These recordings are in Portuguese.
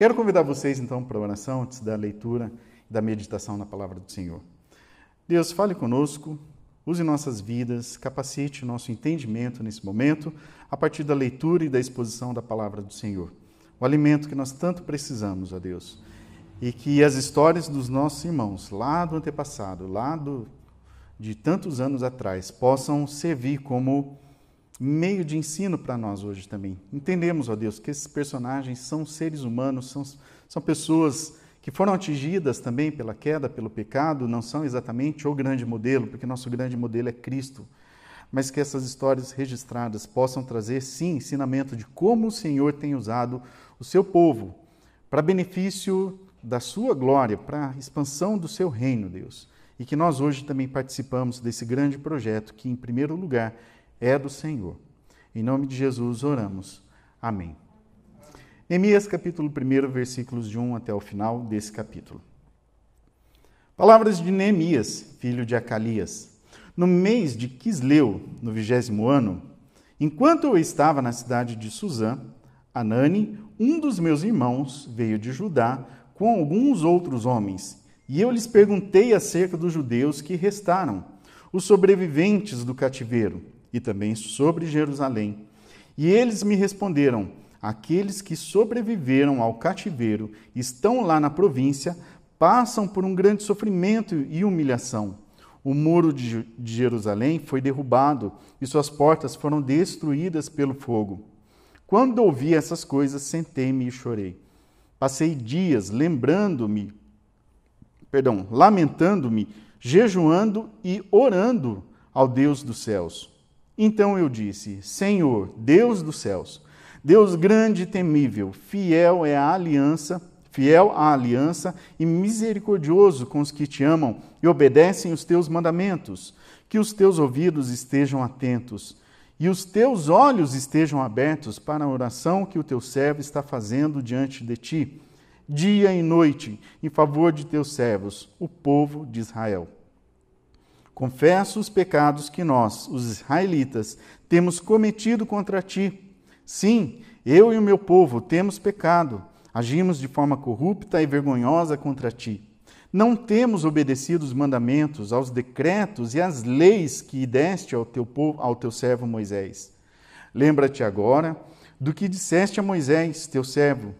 Quero convidar vocês então para a oração antes da leitura e da meditação na palavra do Senhor. Deus, fale conosco, use nossas vidas, capacite nosso entendimento nesse momento, a partir da leitura e da exposição da palavra do Senhor. O alimento que nós tanto precisamos, ó Deus. E que as histórias dos nossos irmãos, lá do antepassado, lá do, de tantos anos atrás, possam servir como meio de ensino para nós hoje também. Entendemos, ó Deus, que esses personagens são seres humanos, são, são pessoas que foram atingidas também pela queda, pelo pecado, não são exatamente o grande modelo, porque nosso grande modelo é Cristo. Mas que essas histórias registradas possam trazer, sim, ensinamento de como o Senhor tem usado o seu povo para benefício da sua glória, para a expansão do seu reino, Deus. E que nós hoje também participamos desse grande projeto que, em primeiro lugar, é do Senhor. Em nome de Jesus oramos. Amém. Neemias capítulo 1, versículos de 1 até o final desse capítulo. Palavras de Neemias, filho de Acalias. No mês de Quisleu, no vigésimo ano, enquanto eu estava na cidade de Suzã, Anani, um dos meus irmãos, veio de Judá com alguns outros homens, e eu lhes perguntei acerca dos judeus que restaram, os sobreviventes do cativeiro, e também sobre Jerusalém. E eles me responderam: Aqueles que sobreviveram ao cativeiro estão lá na província, passam por um grande sofrimento e humilhação. O muro de Jerusalém foi derrubado e suas portas foram destruídas pelo fogo. Quando ouvi essas coisas, sentei-me e chorei. Passei dias lembrando-me, perdão, lamentando-me, jejuando e orando ao Deus dos céus. Então eu disse: Senhor, Deus dos céus, Deus grande e temível, fiel é a aliança, fiel à aliança e misericordioso com os que te amam e obedecem os teus mandamentos. Que os teus ouvidos estejam atentos e os teus olhos estejam abertos para a oração que o teu servo está fazendo diante de ti, dia e noite, em favor de teus servos, o povo de Israel. Confesso os pecados que nós, os israelitas, temos cometido contra ti. Sim, eu e o meu povo temos pecado, agimos de forma corrupta e vergonhosa contra ti. Não temos obedecido os mandamentos, aos decretos e às leis que deste ao teu povo, ao teu servo Moisés. Lembra-te agora do que disseste a Moisés, teu servo.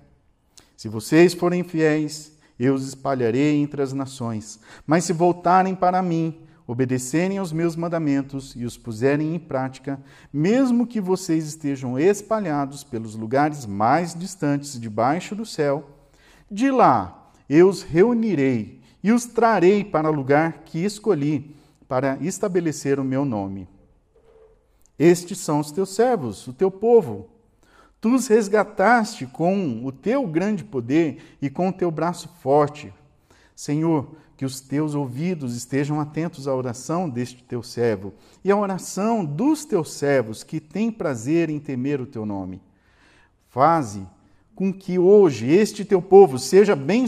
Se vocês forem fiéis, eu os espalharei entre as nações. Mas se voltarem para mim, obedecerem aos meus mandamentos e os puserem em prática, mesmo que vocês estejam espalhados pelos lugares mais distantes debaixo do céu, de lá eu os reunirei e os trarei para o lugar que escolhi para estabelecer o meu nome. Estes são os teus servos, o teu povo. Tu os resgataste com o teu grande poder e com o teu braço forte. Senhor, que os teus ouvidos estejam atentos à oração deste teu servo e à oração dos teus servos que têm prazer em temer o teu nome. Faze com que hoje este teu povo seja bem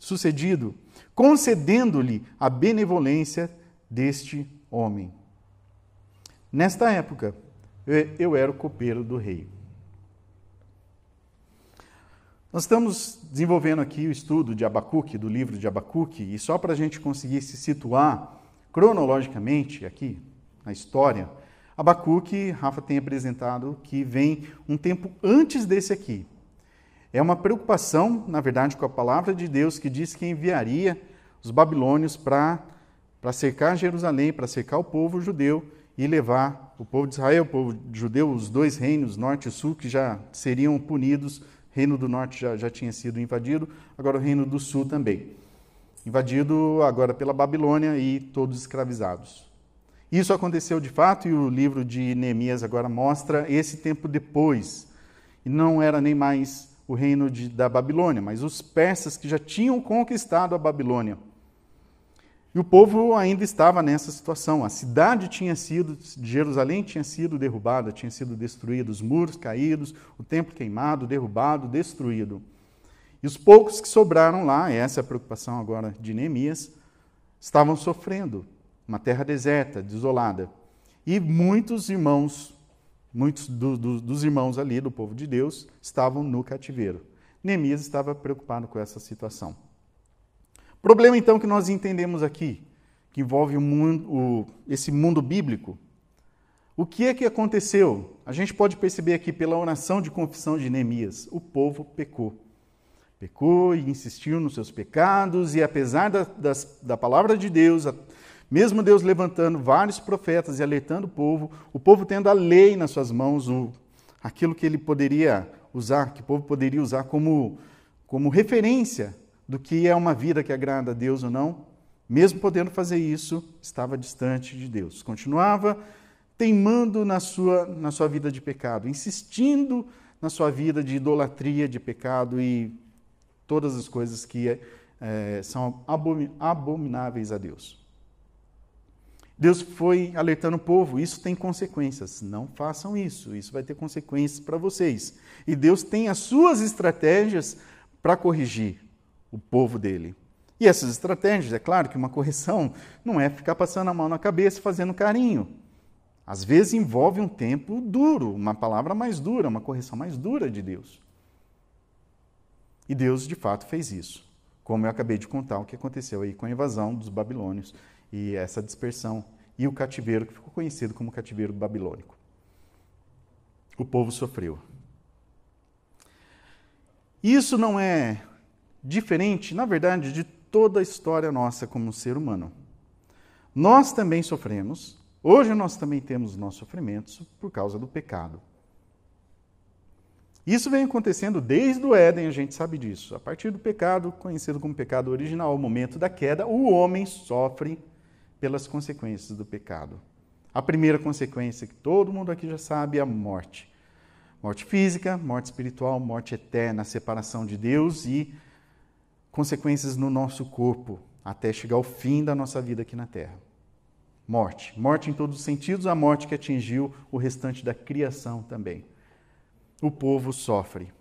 sucedido, concedendo-lhe a benevolência deste homem. Nesta época, eu era o copeiro do rei. Nós estamos desenvolvendo aqui o estudo de Abacuque, do livro de Abacuque, e só para a gente conseguir se situar cronologicamente aqui na história, Abacuque, Rafa tem apresentado que vem um tempo antes desse aqui. É uma preocupação, na verdade, com a palavra de Deus que diz que enviaria os babilônios para cercar Jerusalém, para cercar o povo judeu e levar o povo de Israel, o povo judeu, os dois reinos, norte e sul, que já seriam punidos Reino do Norte já, já tinha sido invadido, agora o Reino do Sul também. Invadido agora pela Babilônia e todos escravizados. Isso aconteceu de fato e o livro de Neemias agora mostra esse tempo depois. E não era nem mais o reino de, da Babilônia, mas os persas que já tinham conquistado a Babilônia. E o povo ainda estava nessa situação. A cidade tinha sido, Jerusalém tinha sido derrubada, tinha sido destruída, os muros caídos, o templo queimado, derrubado, destruído. E os poucos que sobraram lá, essa é a preocupação agora de Neemias, estavam sofrendo, uma terra deserta, desolada. E muitos irmãos, muitos do, do, dos irmãos ali do povo de Deus, estavam no cativeiro. Neemias estava preocupado com essa situação. Problema então que nós entendemos aqui, que envolve o mundo, o, esse mundo bíblico. O que é que aconteceu? A gente pode perceber aqui pela oração de confissão de Neemias: o povo pecou. Pecou e insistiu nos seus pecados, e apesar da, das, da palavra de Deus, mesmo Deus levantando vários profetas e alertando o povo, o povo tendo a lei nas suas mãos, o, aquilo que ele poderia usar, que o povo poderia usar como, como referência do que é uma vida que agrada a Deus ou não, mesmo podendo fazer isso, estava distante de Deus. Continuava teimando na sua, na sua vida de pecado, insistindo na sua vida de idolatria, de pecado e todas as coisas que é, são abomináveis a Deus. Deus foi alertando o povo, isso tem consequências. Não façam isso, isso vai ter consequências para vocês. E Deus tem as suas estratégias para corrigir o povo dele. E essas estratégias, é claro que uma correção não é ficar passando a mão na cabeça fazendo carinho. Às vezes envolve um tempo duro, uma palavra mais dura, uma correção mais dura de Deus. E Deus de fato fez isso, como eu acabei de contar o que aconteceu aí com a invasão dos babilônios e essa dispersão e o cativeiro que ficou conhecido como cativeiro babilônico. O povo sofreu. Isso não é diferente, na verdade, de toda a história nossa como ser humano. Nós também sofremos, hoje nós também temos nossos sofrimentos por causa do pecado. Isso vem acontecendo desde o Éden, a gente sabe disso. A partir do pecado, conhecido como pecado original, o momento da queda, o homem sofre pelas consequências do pecado. A primeira consequência que todo mundo aqui já sabe é a morte. Morte física, morte espiritual, morte eterna, separação de Deus e consequências no nosso corpo, até chegar ao fim da nossa vida aqui na Terra. Morte. Morte em todos os sentidos, a morte que atingiu o restante da criação também o povo sofre.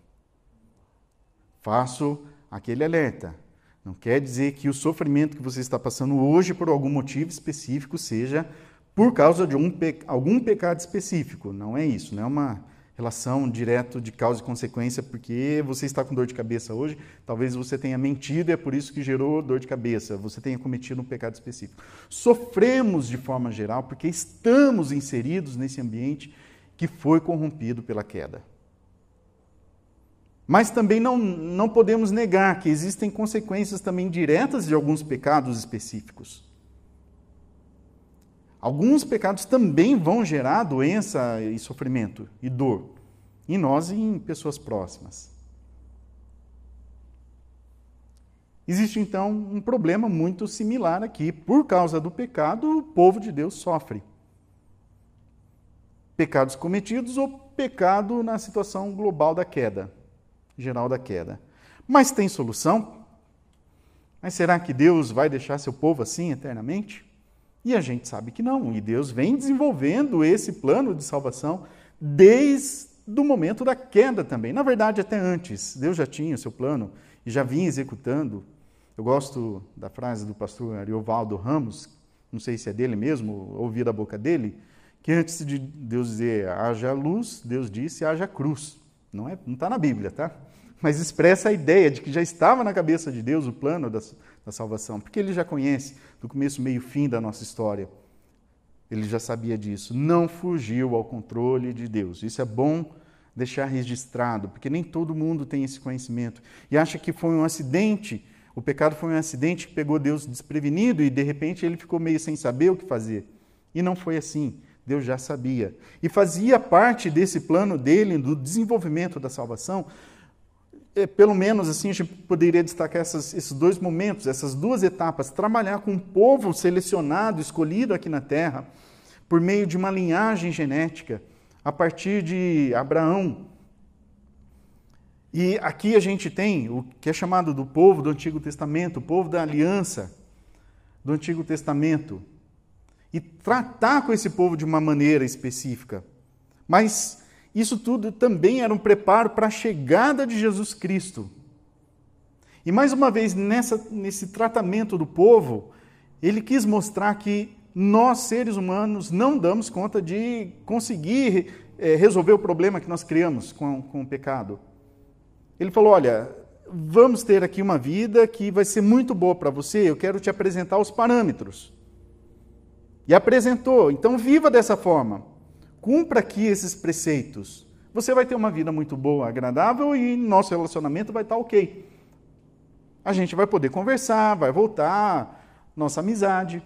Faço aquele alerta. Não quer dizer que o sofrimento que você está passando hoje por algum motivo específico seja por causa de um algum pecado específico. Não é isso, não é uma relação direta de causa e consequência, porque você está com dor de cabeça hoje, talvez você tenha mentido e é por isso que gerou dor de cabeça, você tenha cometido um pecado específico. Sofremos de forma geral porque estamos inseridos nesse ambiente que foi corrompido pela queda. Mas também não, não podemos negar que existem consequências também diretas de alguns pecados específicos. Alguns pecados também vão gerar doença e sofrimento e dor, em nós e em pessoas próximas. Existe então um problema muito similar aqui. Por causa do pecado, o povo de Deus sofre. Pecados cometidos ou pecado na situação global da queda geral da queda. Mas tem solução? Mas será que Deus vai deixar seu povo assim eternamente? E a gente sabe que não. E Deus vem desenvolvendo esse plano de salvação desde o momento da queda também. Na verdade, até antes. Deus já tinha o seu plano e já vinha executando. Eu gosto da frase do pastor Ariovaldo Ramos, não sei se é dele mesmo, ouvi da boca dele, que antes de Deus dizer haja luz, Deus disse haja cruz. Não é, não está na Bíblia, tá? Mas expressa a ideia de que já estava na cabeça de Deus o plano da, da salvação, porque ele já conhece do começo, meio, fim da nossa história. Ele já sabia disso. Não fugiu ao controle de Deus. Isso é bom deixar registrado, porque nem todo mundo tem esse conhecimento e acha que foi um acidente. O pecado foi um acidente que pegou Deus desprevenido e de repente ele ficou meio sem saber o que fazer. E não foi assim. Deus já sabia. E fazia parte desse plano dele, do desenvolvimento da salvação, pelo menos assim, a gente poderia destacar essas, esses dois momentos, essas duas etapas. Trabalhar com um povo selecionado, escolhido aqui na terra, por meio de uma linhagem genética, a partir de Abraão. E aqui a gente tem o que é chamado do povo do Antigo Testamento, o povo da aliança do Antigo Testamento e tratar com esse povo de uma maneira específica. Mas isso tudo também era um preparo para a chegada de Jesus Cristo. E mais uma vez, nessa, nesse tratamento do povo, ele quis mostrar que nós, seres humanos, não damos conta de conseguir é, resolver o problema que nós criamos com, com o pecado. Ele falou: Olha, vamos ter aqui uma vida que vai ser muito boa para você, eu quero te apresentar os parâmetros. E apresentou. Então, viva dessa forma. Cumpra aqui esses preceitos. Você vai ter uma vida muito boa, agradável e nosso relacionamento vai estar ok. A gente vai poder conversar, vai voltar, nossa amizade.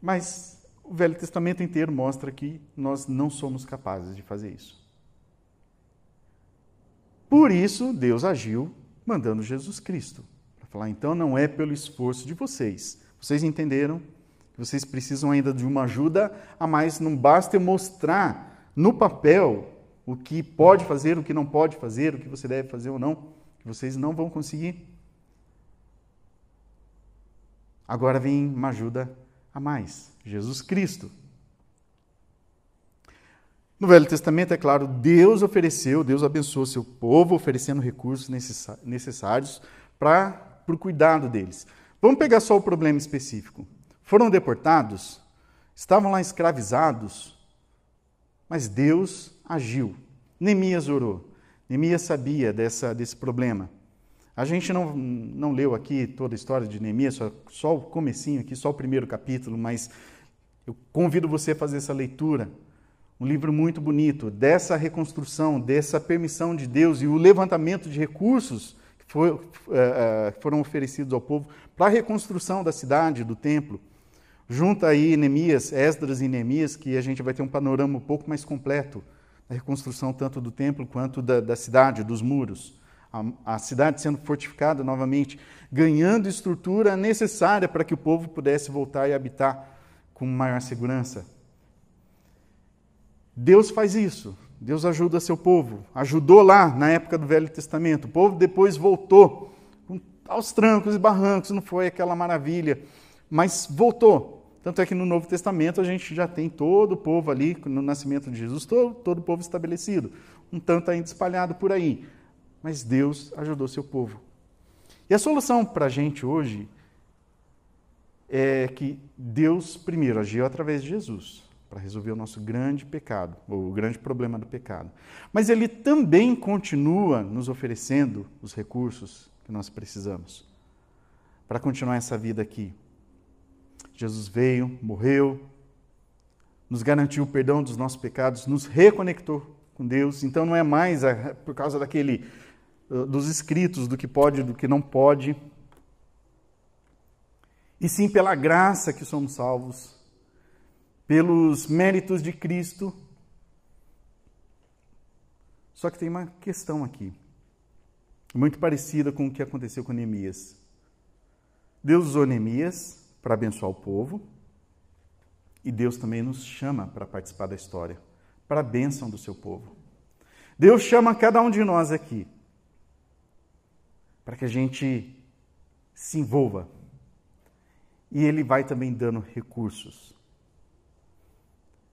Mas o Velho Testamento inteiro mostra que nós não somos capazes de fazer isso. Por isso, Deus agiu mandando Jesus Cristo. Para falar, então, não é pelo esforço de vocês. Vocês entenderam vocês precisam ainda de uma ajuda a mais. Não basta eu mostrar no papel o que pode fazer, o que não pode fazer, o que você deve fazer ou não, vocês não vão conseguir. Agora vem uma ajuda a mais: Jesus Cristo. No Velho Testamento, é claro, Deus ofereceu, Deus abençoou seu povo, oferecendo recursos necessários para o cuidado deles. Vamos pegar só o problema específico. Foram deportados, estavam lá escravizados, mas Deus agiu. Neemias orou. Neemias sabia dessa, desse problema. A gente não, não leu aqui toda a história de Neemias, só, só o comecinho aqui, só o primeiro capítulo, mas eu convido você a fazer essa leitura. Um livro muito bonito dessa reconstrução, dessa permissão de Deus e o levantamento de recursos que, foi, uh, foram oferecidos ao povo para a reconstrução da cidade, do templo. Junta aí Neemias, Esdras e Neemias, que a gente vai ter um panorama um pouco mais completo da reconstrução tanto do templo quanto da, da cidade, dos muros a, a cidade sendo fortificada novamente, ganhando estrutura necessária para que o povo pudesse voltar e habitar com maior segurança. Deus faz isso. Deus ajuda seu povo. Ajudou lá na época do Velho Testamento. O povo depois voltou aos trancos e barrancos, não foi aquela maravilha, mas voltou. Tanto é que no Novo Testamento a gente já tem todo o povo ali, no nascimento de Jesus, todo, todo o povo estabelecido. Um tanto ainda espalhado por aí mas Deus ajudou seu povo. E a solução para a gente hoje é que Deus primeiro agiu através de Jesus para resolver o nosso grande pecado, o grande problema do pecado. Mas ele também continua nos oferecendo os recursos que nós precisamos para continuar essa vida aqui. Jesus veio, morreu, nos garantiu o perdão dos nossos pecados, nos reconectou com Deus. Então não é mais por causa daquele dos escritos, do que pode do que não pode, e sim pela graça que somos salvos, pelos méritos de Cristo. Só que tem uma questão aqui, muito parecida com o que aconteceu com Neemias. Deus usou Neemias para abençoar o povo, e Deus também nos chama para participar da história, para a bênção do seu povo. Deus chama cada um de nós aqui para que a gente se envolva. E ele vai também dando recursos.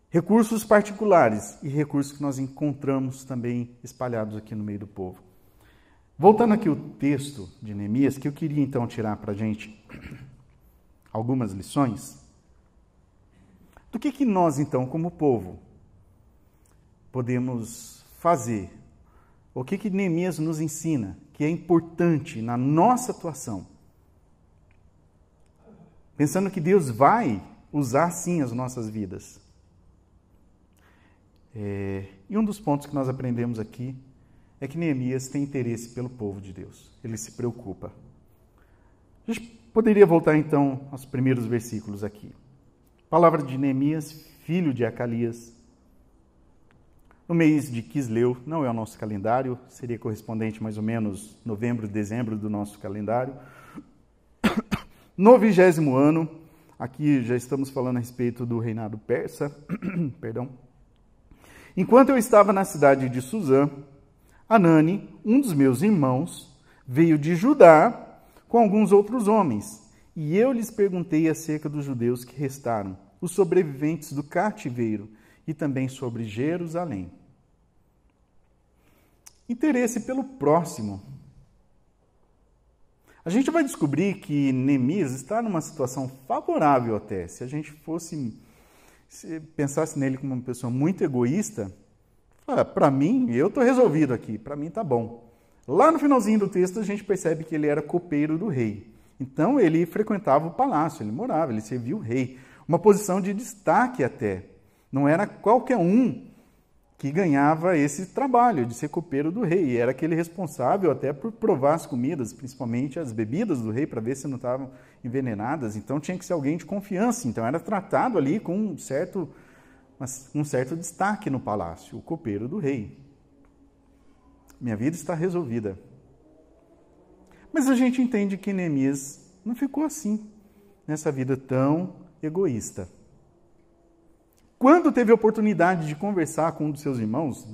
Recursos particulares e recursos que nós encontramos também espalhados aqui no meio do povo. Voltando aqui o texto de Neemias, que eu queria então tirar para a gente algumas lições. Do que, que nós, então, como povo, podemos fazer? O que, que Neemias nos ensina que é importante na nossa atuação. Pensando que Deus vai usar sim as nossas vidas. É, e um dos pontos que nós aprendemos aqui é que Neemias tem interesse pelo povo de Deus. Ele se preocupa. A gente poderia voltar então aos primeiros versículos aqui. Palavra de Neemias, filho de Acalias, no mês de Quisleu, não é o nosso calendário, seria correspondente mais ou menos novembro, dezembro do nosso calendário. No vigésimo ano, aqui já estamos falando a respeito do reinado persa, perdão. Enquanto eu estava na cidade de Suzã, Anani, um dos meus irmãos, veio de Judá com alguns outros homens, e eu lhes perguntei acerca dos judeus que restaram, os sobreviventes do cativeiro, e também sobre Jerusalém. Interesse pelo próximo. A gente vai descobrir que Neemias está numa situação favorável até. Se a gente fosse se pensasse nele como uma pessoa muito egoísta, Ah, para mim, eu estou resolvido aqui, para mim tá bom. Lá no finalzinho do texto, a gente percebe que ele era copeiro do rei. Então, ele frequentava o palácio, ele morava, ele servia o rei. Uma posição de destaque até. Não era qualquer um que ganhava esse trabalho de ser copeiro do rei. Era aquele responsável até por provar as comidas, principalmente as bebidas do rei, para ver se não estavam envenenadas. Então tinha que ser alguém de confiança. Então era tratado ali com um certo, um certo destaque no palácio, o copeiro do rei. Minha vida está resolvida. Mas a gente entende que Neemias não ficou assim, nessa vida tão egoísta. Quando teve a oportunidade de conversar com um dos seus irmãos,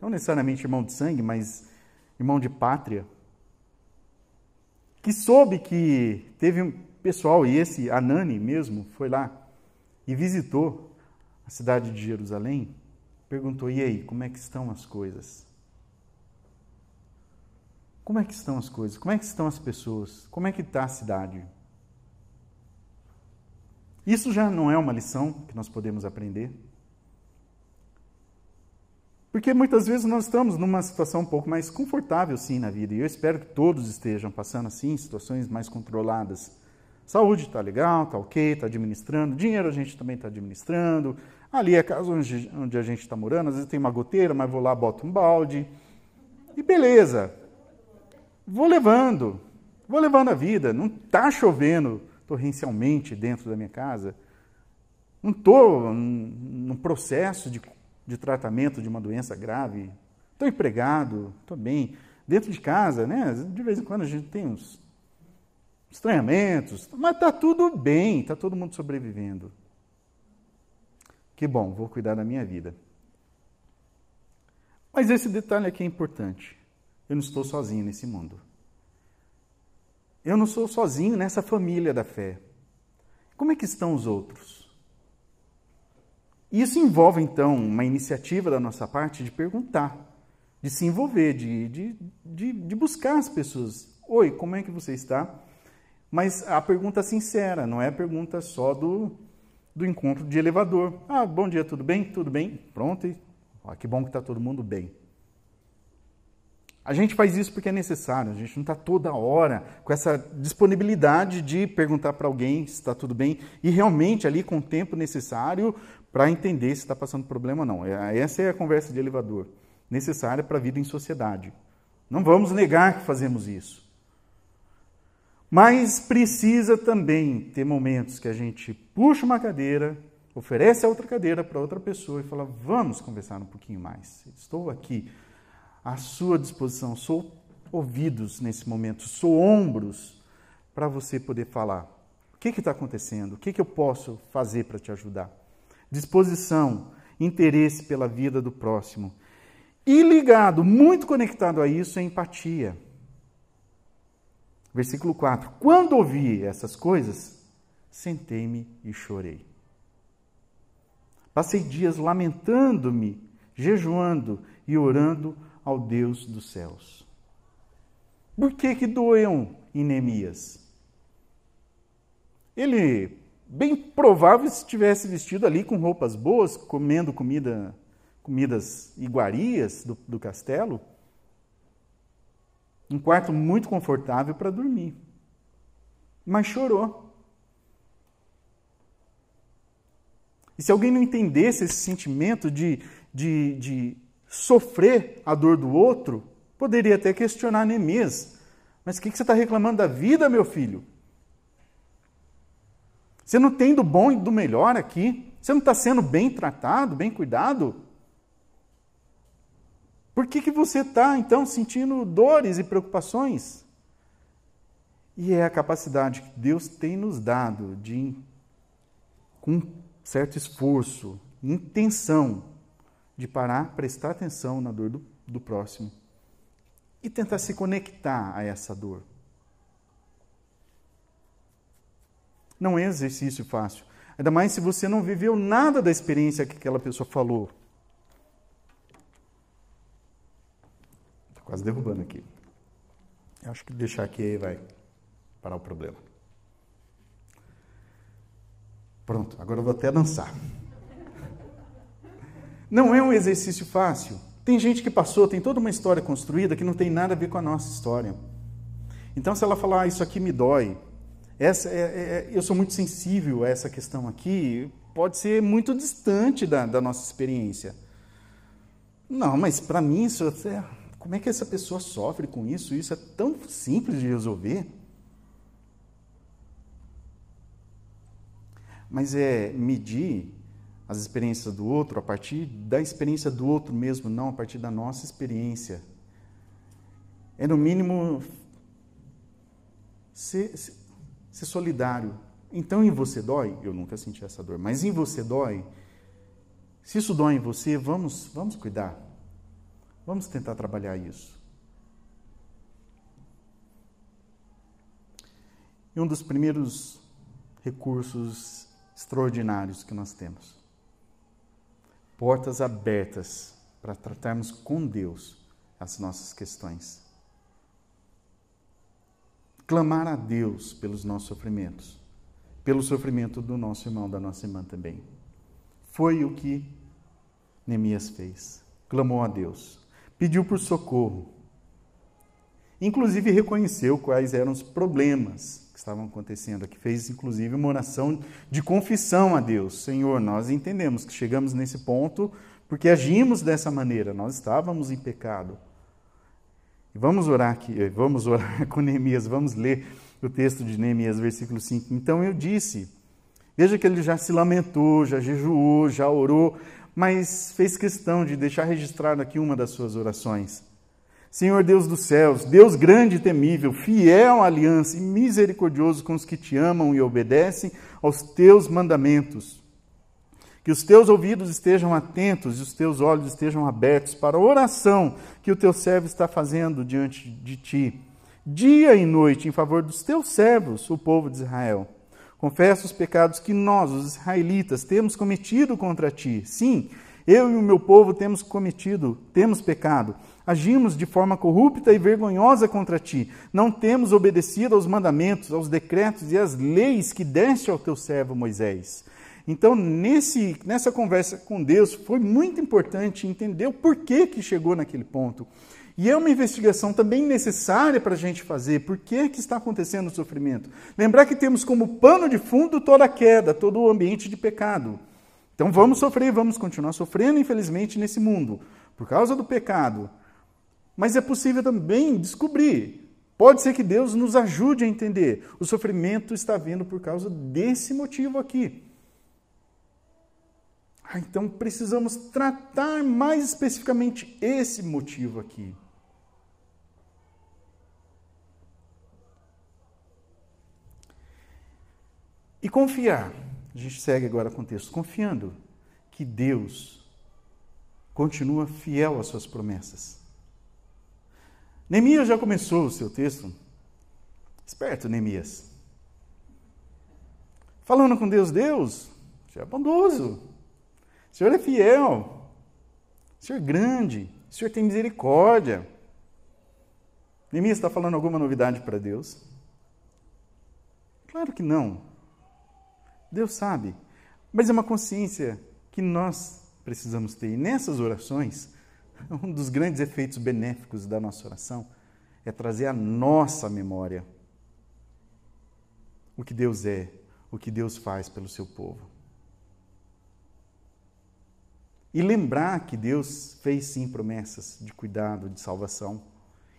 não necessariamente irmão de sangue, mas irmão de pátria, que soube que teve um pessoal, e esse Anani mesmo foi lá e visitou a cidade de Jerusalém, perguntou: e aí, como é que estão as coisas? Como é que estão as coisas? Como é que estão as pessoas? Como é que está a cidade? Isso já não é uma lição que nós podemos aprender? Porque muitas vezes nós estamos numa situação um pouco mais confortável, sim, na vida. E eu espero que todos estejam passando assim, situações mais controladas. Saúde está legal, está ok, está administrando. Dinheiro a gente também está administrando. Ali é a casa onde, onde a gente está morando. Às vezes tem uma goteira, mas vou lá, boto um balde. E beleza. Vou levando. Vou levando a vida. Não está chovendo torrencialmente dentro da minha casa. Não estou num processo de, de tratamento de uma doença grave. Estou empregado, estou bem. Dentro de casa, né? De vez em quando a gente tem uns estranhamentos, mas está tudo bem, está todo mundo sobrevivendo. Que bom, vou cuidar da minha vida. Mas esse detalhe aqui é importante. Eu não estou sozinho nesse mundo. Eu não sou sozinho nessa família da fé. Como é que estão os outros? Isso envolve, então, uma iniciativa da nossa parte de perguntar, de se envolver, de, de, de, de buscar as pessoas. Oi, como é que você está? Mas a pergunta sincera, não é a pergunta só do, do encontro de elevador. Ah, bom dia, tudo bem? Tudo bem? Pronto. Ó, que bom que está todo mundo bem. A gente faz isso porque é necessário, a gente não está toda hora com essa disponibilidade de perguntar para alguém se está tudo bem e realmente ali com o tempo necessário para entender se está passando problema ou não. É, essa é a conversa de elevador, necessária para a vida em sociedade. Não vamos negar que fazemos isso. Mas precisa também ter momentos que a gente puxa uma cadeira, oferece a outra cadeira para outra pessoa e fala: vamos conversar um pouquinho mais. Estou aqui à sua disposição. Sou ouvidos nesse momento, sou ombros para você poder falar. O que está acontecendo? O que, que eu posso fazer para te ajudar? Disposição, interesse pela vida do próximo. E ligado, muito conectado a isso, é empatia. Versículo 4: Quando ouvi essas coisas, sentei-me e chorei. Passei dias lamentando-me, jejuando e orando ao Deus dos céus. Por que que doeu em Neemias? Ele, bem provável, se tivesse vestido ali com roupas boas, comendo comida, comidas iguarias do, do castelo, um quarto muito confortável para dormir. Mas chorou. E se alguém não entendesse esse sentimento de, de, de sofrer a dor do outro, poderia até questionar Neemias. Mas o que, que você está reclamando da vida, meu filho? Você não tem do bom e do melhor aqui? Você não está sendo bem tratado, bem cuidado? Por que, que você está, então, sentindo dores e preocupações? E é a capacidade que Deus tem nos dado de, com certo esforço, intenção, de parar, prestar atenção na dor do, do próximo e tentar se conectar a essa dor. Não é exercício fácil. Ainda mais se você não viveu nada da experiência que aquela pessoa falou. Estou quase derrubando aqui. Eu acho que deixar aqui vai parar o problema. Pronto, agora eu vou até dançar. Não é um exercício fácil. Tem gente que passou, tem toda uma história construída que não tem nada a ver com a nossa história. Então, se ela falar, ah, isso aqui me dói, essa, é, é, é, eu sou muito sensível a essa questão aqui, pode ser muito distante da, da nossa experiência. Não, mas para mim, isso é, como é que essa pessoa sofre com isso? Isso é tão simples de resolver. Mas é medir as experiências do outro a partir da experiência do outro mesmo, não a partir da nossa experiência. É, no mínimo, ser, ser solidário. Então, em você dói? Eu nunca senti essa dor, mas em você dói? Se isso dói em você, vamos, vamos cuidar. Vamos tentar trabalhar isso. E um dos primeiros recursos extraordinários que nós temos. Portas abertas para tratarmos com Deus as nossas questões clamar a Deus pelos nossos sofrimentos, pelo sofrimento do nosso irmão, da nossa irmã também. Foi o que Neemias fez. Clamou a Deus, pediu por socorro. Inclusive reconheceu quais eram os problemas que estavam acontecendo aqui. Fez inclusive uma oração de confissão a Deus. Senhor, nós entendemos que chegamos nesse ponto porque agimos dessa maneira, nós estávamos em pecado. Vamos orar aqui, eh, vamos orar com Neemias, vamos ler o texto de Neemias, versículo 5. Então eu disse, veja que ele já se lamentou, já jejuou, já orou, mas fez questão de deixar registrado aqui uma das suas orações. Senhor Deus dos céus, Deus grande e temível, fiel à aliança e misericordioso com os que te amam e obedecem aos teus mandamentos. Que os teus ouvidos estejam atentos e os teus olhos estejam abertos para a oração que o teu servo está fazendo diante de ti, dia e noite, em favor dos teus servos, o povo de Israel. Confessa os pecados que nós, os israelitas, temos cometido contra ti. Sim, eu e o meu povo temos cometido, temos pecado. Agimos de forma corrupta e vergonhosa contra ti. Não temos obedecido aos mandamentos, aos decretos e às leis que deste ao teu servo Moisés. Então, nesse, nessa conversa com Deus, foi muito importante entender o porquê que chegou naquele ponto. E é uma investigação também necessária para a gente fazer. Por que, que está acontecendo o sofrimento? Lembrar que temos como pano de fundo toda a queda, todo o ambiente de pecado. Então vamos sofrer, vamos continuar sofrendo, infelizmente, nesse mundo, por causa do pecado. Mas é possível também descobrir. Pode ser que Deus nos ajude a entender. O sofrimento está vindo por causa desse motivo aqui. Ah, então precisamos tratar mais especificamente esse motivo aqui. E confiar. A gente segue agora com o texto. Confiando que Deus continua fiel às suas promessas. Neemias já começou o seu texto. Esperto, Neemias. Falando com Deus, Deus, já é bondoso. O Senhor é fiel. O Senhor é grande. O Senhor tem misericórdia. Neemias está falando alguma novidade para Deus? Claro que não. Deus sabe. Mas é uma consciência que nós precisamos ter. E nessas orações, um dos grandes efeitos benéficos da nossa oração é trazer à nossa memória o que Deus é, o que Deus faz pelo seu povo. E lembrar que Deus fez sim promessas de cuidado, de salvação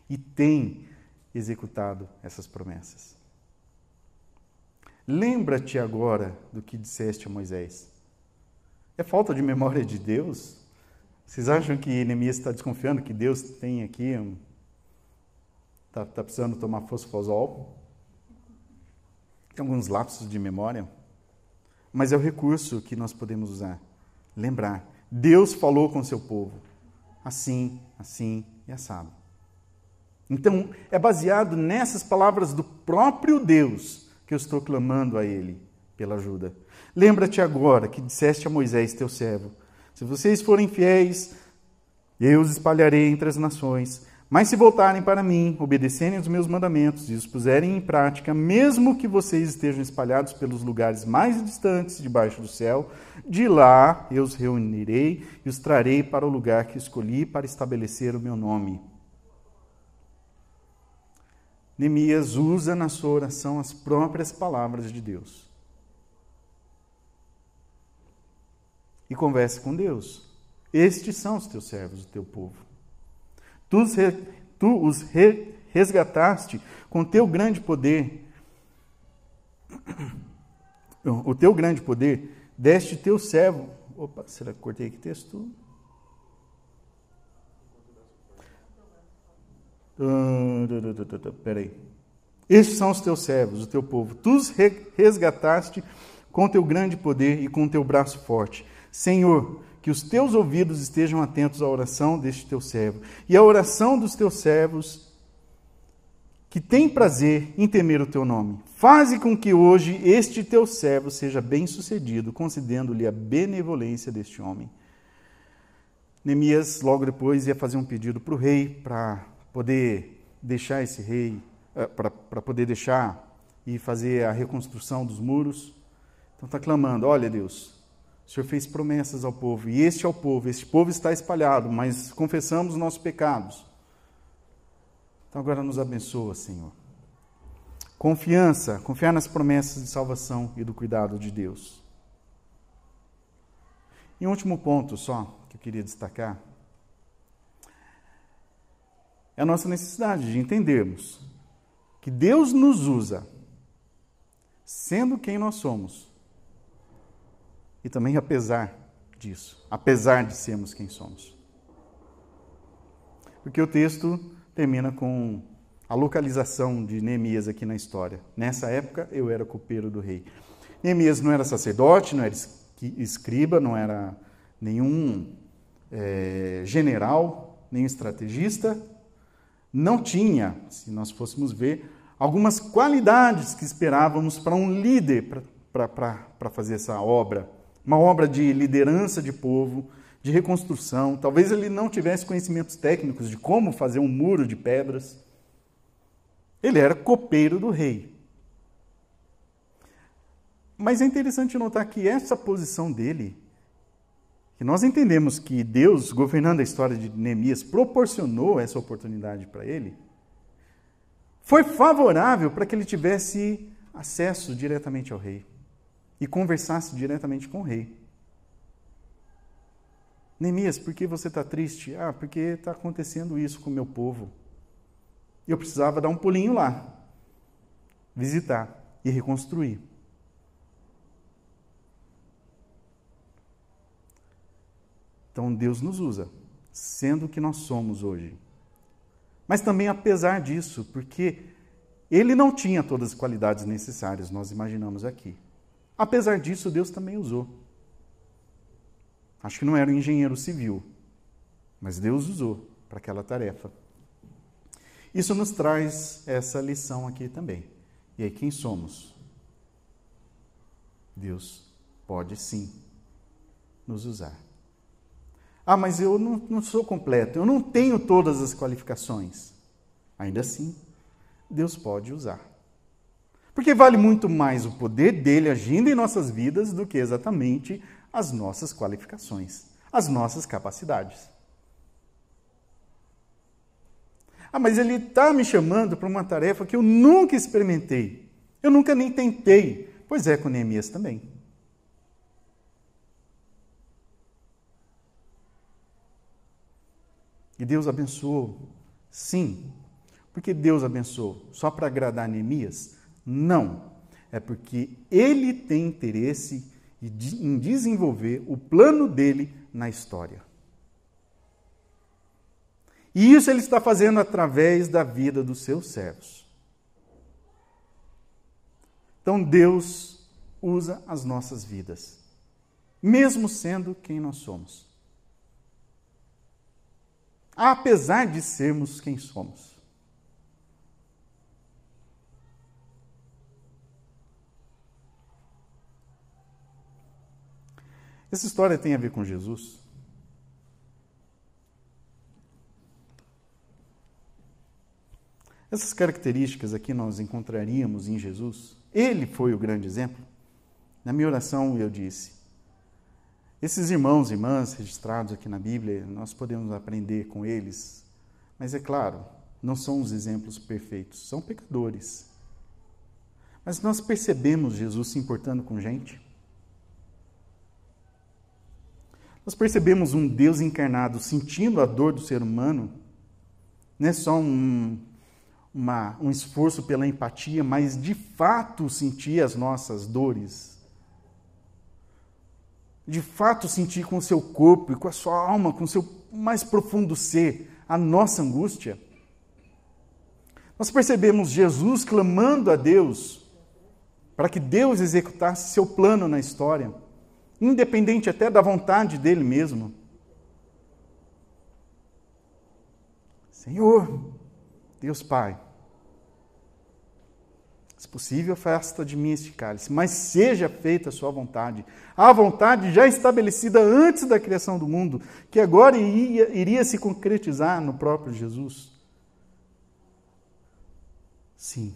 e tem executado essas promessas. Lembra-te agora do que disseste a Moisés. É falta de memória de Deus? Vocês acham que Neemias está desconfiando que Deus tem aqui um. Está tá precisando tomar fosfosol? Tem alguns lapsos de memória? Mas é o recurso que nós podemos usar. Lembrar Deus falou com seu povo. Assim, assim e assado. Então, é baseado nessas palavras do próprio Deus que eu estou clamando a Ele pela ajuda. Lembra-te agora que disseste a Moisés, teu servo: Se vocês forem fiéis, eu os espalharei entre as nações, Mas se voltarem para mim, obedecerem os meus mandamentos e os puserem em prática, mesmo que vocês estejam espalhados pelos lugares mais distantes debaixo do céu, de lá eu os reunirei e os trarei para o lugar que escolhi para estabelecer o meu nome. Neemias usa na sua oração as próprias palavras de Deus. E converse com Deus. Estes são os teus servos, o teu povo. Tu os, re, tu os re, resgataste com teu grande poder. O teu grande poder, deste teu servo. Opa, será que cortei aqui texto? Peraí. Estes são os teus servos, o teu povo. Tu os resgataste com teu grande poder e com teu braço forte. Senhor, que os teus ouvidos estejam atentos à oração deste teu servo e à oração dos teus servos que têm prazer em temer o teu nome. Faze com que hoje este teu servo seja bem-sucedido, concedendo-lhe a benevolência deste homem. Neemias, logo depois, ia fazer um pedido para o rei para poder deixar esse rei, eh, para poder deixar e fazer a reconstrução dos muros. Então está clamando: Olha, Deus, o Senhor fez promessas ao povo, e este é o povo, este povo está espalhado, mas confessamos os nossos pecados. Então agora nos abençoa, Senhor. Confiança, confiar nas promessas de salvação e do cuidado de Deus. E um último ponto só que eu queria destacar é a nossa necessidade de entendermos que Deus nos usa, sendo quem nós somos, e também apesar disso, apesar de sermos quem somos. Porque o texto termina com a localização de Neemias aqui na história. Nessa época, eu era copeiro do rei. Neemias não era sacerdote, não era escriba, não era nenhum é, general, nem estrategista. Não tinha, se nós fôssemos ver, algumas qualidades que esperávamos para um líder para fazer essa obra uma obra de liderança de povo, de reconstrução. Talvez ele não tivesse conhecimentos técnicos de como fazer um muro de pedras. Ele era copeiro do rei. Mas é interessante notar que essa posição dele, que nós entendemos que Deus, governando a história de Neemias, proporcionou essa oportunidade para ele, foi favorável para que ele tivesse acesso diretamente ao rei e conversasse diretamente com o rei. Neemias, por que você está triste? Ah, porque está acontecendo isso com o meu povo. Eu precisava dar um pulinho lá, visitar e reconstruir. Então Deus nos usa, sendo o que nós somos hoje. Mas também apesar disso, porque ele não tinha todas as qualidades necessárias, nós imaginamos aqui. Apesar disso, Deus também usou. Acho que não era um engenheiro civil, mas Deus usou para aquela tarefa. Isso nos traz essa lição aqui também. E aí, quem somos? Deus pode sim nos usar. Ah, mas eu não, não sou completo, eu não tenho todas as qualificações. Ainda assim, Deus pode usar. Porque vale muito mais o poder dele agindo em nossas vidas do que exatamente as nossas qualificações, as nossas capacidades. Ah, mas ele está me chamando para uma tarefa que eu nunca experimentei. Eu nunca nem tentei. Pois é, com Neemias também. E Deus abençoou. Sim. Porque Deus abençoou só para agradar Neemias? Não. É porque ele tem interesse em desenvolver o plano dele na história. E isso ele está fazendo através da vida dos seus servos. Então Deus usa as nossas vidas, mesmo sendo quem nós somos. Apesar de sermos quem somos. Essa história tem a ver com Jesus? Essas características aqui nós encontraríamos em Jesus. Ele foi o grande exemplo. Na minha oração eu disse: esses irmãos e irmãs registrados aqui na Bíblia, nós podemos aprender com eles, mas é claro, não são os exemplos perfeitos, são pecadores. Mas nós percebemos Jesus se importando com gente. Nós percebemos um Deus encarnado sentindo a dor do ser humano. Não é só um, uma, um esforço pela empatia, mas de fato sentir as nossas dores. De fato sentir com o seu corpo e com a sua alma, com o seu mais profundo ser, a nossa angústia. Nós percebemos Jesus clamando a Deus para que Deus executasse seu plano na história, independente até da vontade dele mesmo. Senhor, Deus Pai, se possível, afasta de mim este cálice, mas seja feita a sua vontade. A vontade já estabelecida antes da criação do mundo, que agora iria, iria se concretizar no próprio Jesus. Sim.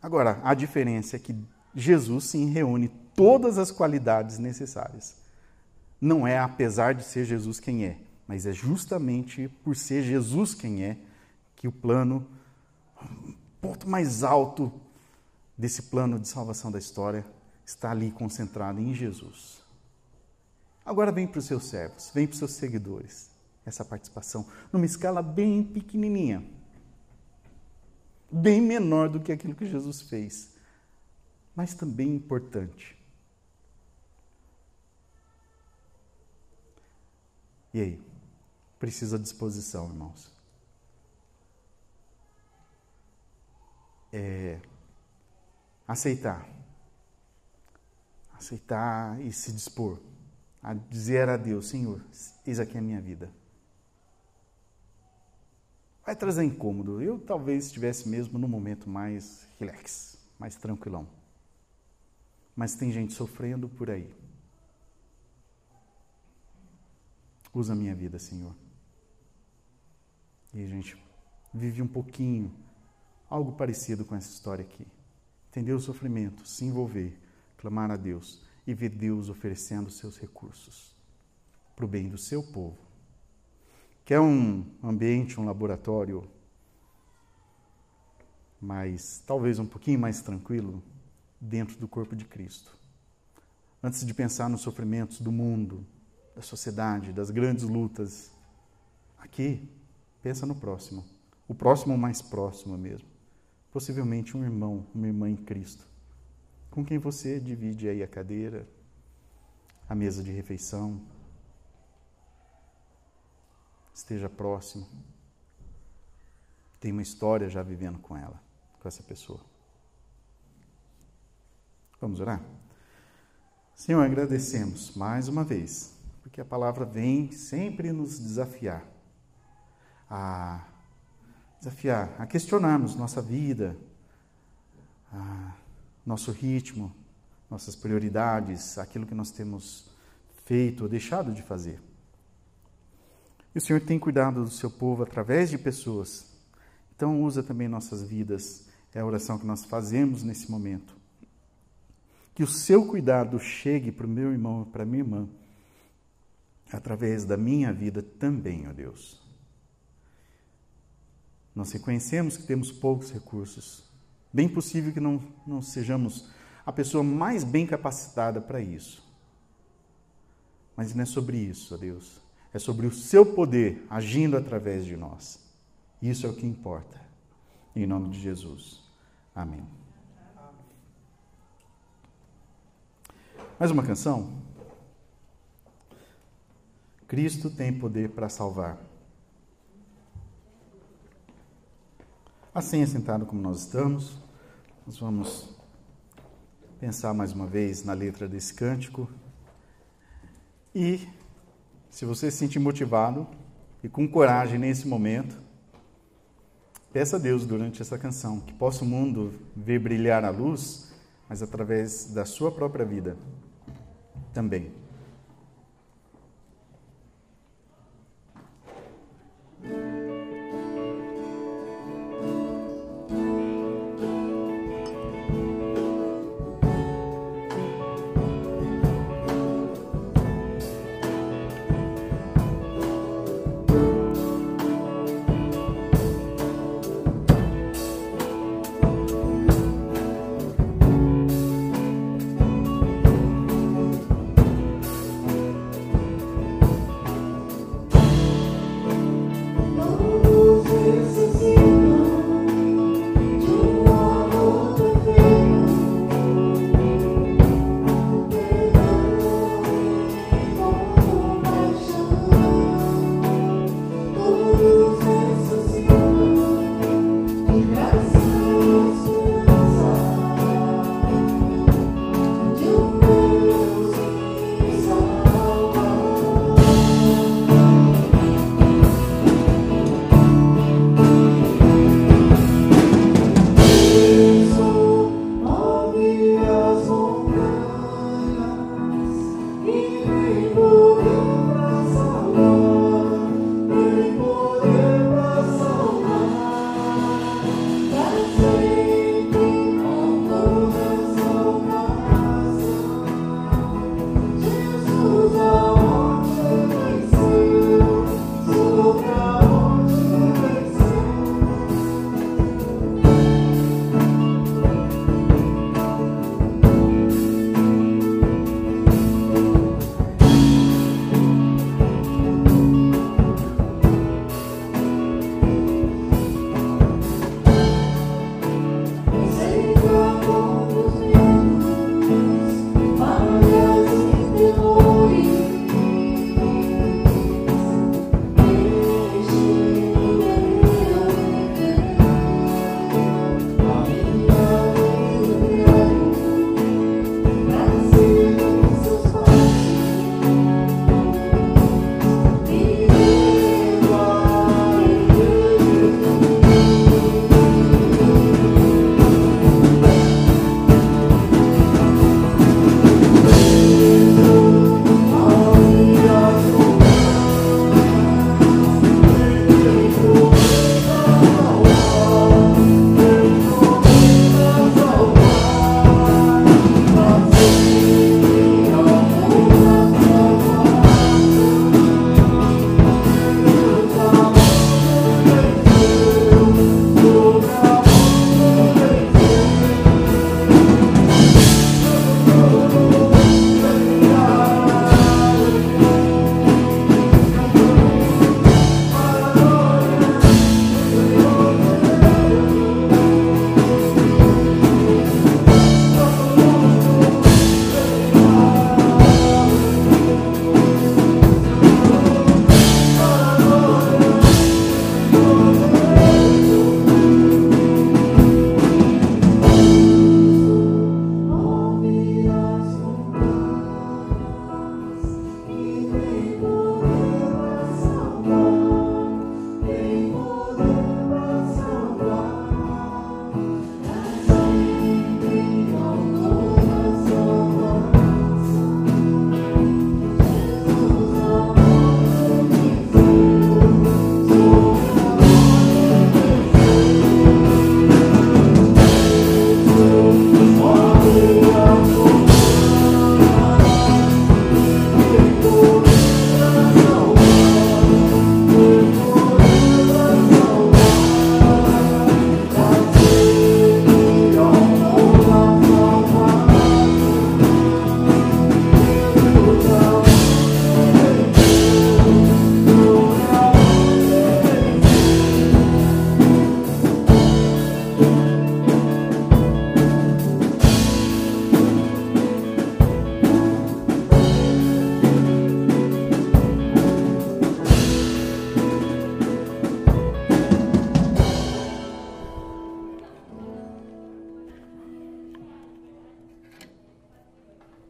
Agora, a diferença é que Jesus sim reúne todas as qualidades necessárias. Não é apesar de ser Jesus quem é, mas é justamente por ser Jesus quem é que o plano, ponto mais alto desse plano de salvação da história está ali concentrado em Jesus. Agora vem para os seus servos, vem para os seus seguidores, essa participação, numa escala bem pequenininha bem menor do que aquilo que Jesus fez, mas também importante. E aí? Precisa disposição, irmãos. É, aceitar. Aceitar e se dispor a dizer a Deus: Senhor, eis aqui a minha vida vai trazer incômodo. Eu talvez estivesse mesmo no momento mais relax, mais tranquilão. Mas tem gente sofrendo por aí. Usa a minha vida, Senhor. E a gente vive um pouquinho, algo parecido com essa história aqui. Entender o sofrimento, se envolver, clamar a Deus e ver Deus oferecendo seus recursos para o bem do seu povo Quer um ambiente, um laboratório mais, talvez um pouquinho mais tranquilo dentro do corpo de Cristo. Antes de pensar nos sofrimentos do mundo, da sociedade, das grandes lutas, aqui, pensa no próximo. O próximo mais próximo mesmo. Possivelmente um irmão, uma irmã em Cristo, com quem você divide aí a cadeira, a mesa de refeição, esteja próximo. Tem uma história já vivendo com ela, com essa pessoa. Vamos orar? Senhor, agradecemos mais uma vez, porque a palavra vem sempre nos desafiar a desafiar, a questionarmos nossa vida, nosso ritmo, nossas prioridades, aquilo que nós temos feito ou deixado de fazer. E o Senhor tem cuidado do seu povo através de pessoas. Então, usa também nossas vidas. É a oração que nós fazemos nesse momento. Que o seu cuidado chegue para o meu irmão para a minha irmã, através da minha vida também, ó Deus. Nós reconhecemos que temos poucos recursos. Bem possível que não, não sejamos a pessoa mais bem capacitada para isso. Mas não é sobre isso, ó Deus é sobre o seu poder agindo através de nós. Isso é o que importa. Em nome de Jesus. Amém. Mais uma canção? Cristo tem poder para salvar. Assim, assentado como nós estamos, nós vamos pensar mais uma vez na letra desse cântico e se você se sentir motivado e com coragem nesse momento, peça a Deus durante essa canção que possa o mundo ver brilhar a luz, mas através da sua própria vida também.